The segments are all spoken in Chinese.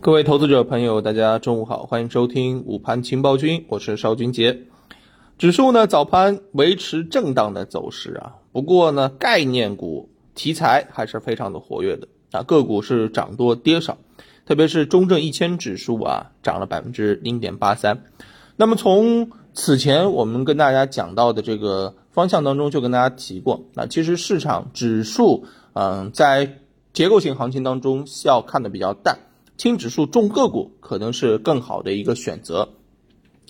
各位投资者朋友，大家中午好，欢迎收听午盘情报君，我是邵军杰。指数呢早盘维持震荡的走势啊，不过呢概念股题材还是非常的活跃的啊，个股是涨多跌少，特别是中证一千指数啊涨了百分之零点八三。那么从此前我们跟大家讲到的这个方向当中，就跟大家提过，那其实市场指数嗯在结构性行情当中要看的比较淡。轻指数重个股可能是更好的一个选择。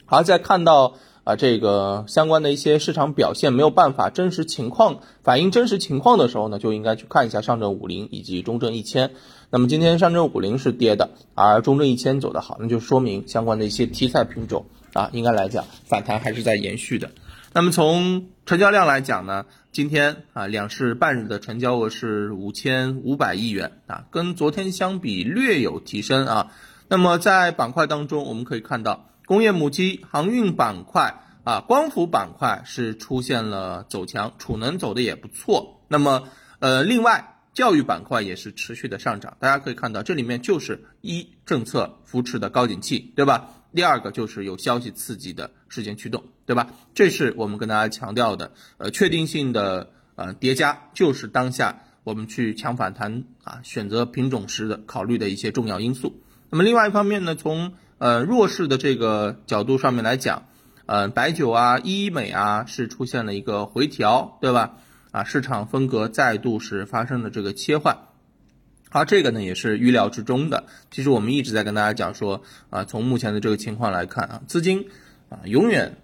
好，在看到啊这个相关的一些市场表现没有办法真实情况反映真实情况的时候呢，就应该去看一下上证五零以及中证一千。那么今天上证五零是跌的，而中证一千走的好，那就说明相关的一些题材品种啊，应该来讲反弹还是在延续的。那么从成交量来讲呢，今天啊两市半日的成交额是五千五百亿元啊，跟昨天相比略有提升啊。那么在板块当中，我们可以看到工业母机、航运板块啊、光伏板块是出现了走强，储能走的也不错。那么呃，另外教育板块也是持续的上涨，大家可以看到这里面就是一政策扶持的高景气，对吧？第二个就是有消息刺激的事件驱动，对吧？这是我们跟大家强调的，呃，确定性的呃叠加，就是当下我们去抢反弹啊，选择品种时的考虑的一些重要因素。那么另外一方面呢，从呃弱势的这个角度上面来讲，呃，白酒啊、医美啊是出现了一个回调，对吧？啊，市场风格再度是发生了这个切换。好，这个呢也是预料之中的。其实我们一直在跟大家讲说，啊，从目前的这个情况来看啊，资金啊永远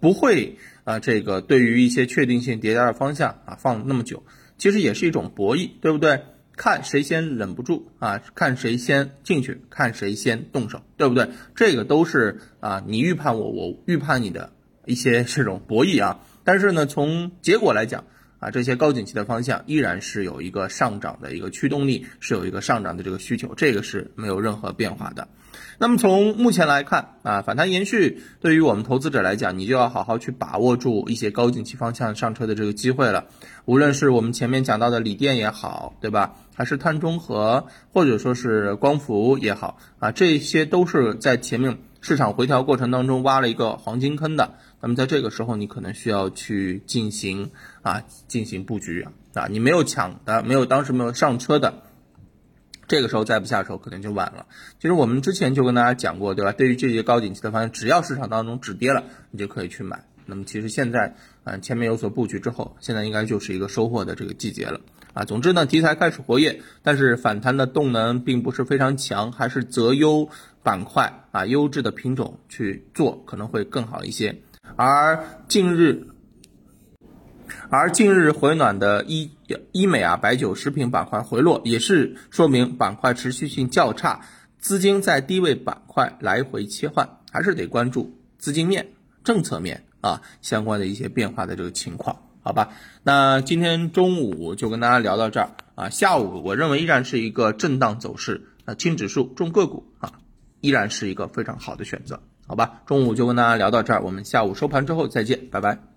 不会啊这个对于一些确定性叠加的方向啊放那么久。其实也是一种博弈，对不对？看谁先忍不住啊，看谁先进去，看谁先动手，对不对？这个都是啊你预判我，我预判你的一些这种博弈啊。但是呢，从结果来讲。啊，这些高景气的方向依然是有一个上涨的一个驱动力，是有一个上涨的这个需求，这个是没有任何变化的。那么从目前来看啊，反弹延续，对于我们投资者来讲，你就要好好去把握住一些高景气方向上车的这个机会了。无论是我们前面讲到的锂电也好，对吧？还是碳中和，或者说是光伏也好啊，这些都是在前面。市场回调过程当中挖了一个黄金坑的，那么在这个时候你可能需要去进行啊进行布局啊，你没有抢的，没有当时没有上车的，这个时候再不下手可能就晚了。其实我们之前就跟大家讲过，对吧？对于这些高景气的方向，只要市场当中止跌了，你就可以去买。那么其实现在嗯前面有所布局之后，现在应该就是一个收获的这个季节了啊。总之呢，题材开始活跃，但是反弹的动能并不是非常强，还是择优。板块啊，优质的品种去做可能会更好一些。而近日，而近日回暖的医医美啊、白酒、食品板块回落，也是说明板块持续性较差，资金在低位板块来回切换，还是得关注资金面、政策面啊相关的一些变化的这个情况，好吧？那今天中午就跟大家聊到这儿啊，下午我认为依然是一个震荡走势啊，轻指数重个股啊。依然是一个非常好的选择，好吧？中午就跟大家聊到这儿，我们下午收盘之后再见，拜拜。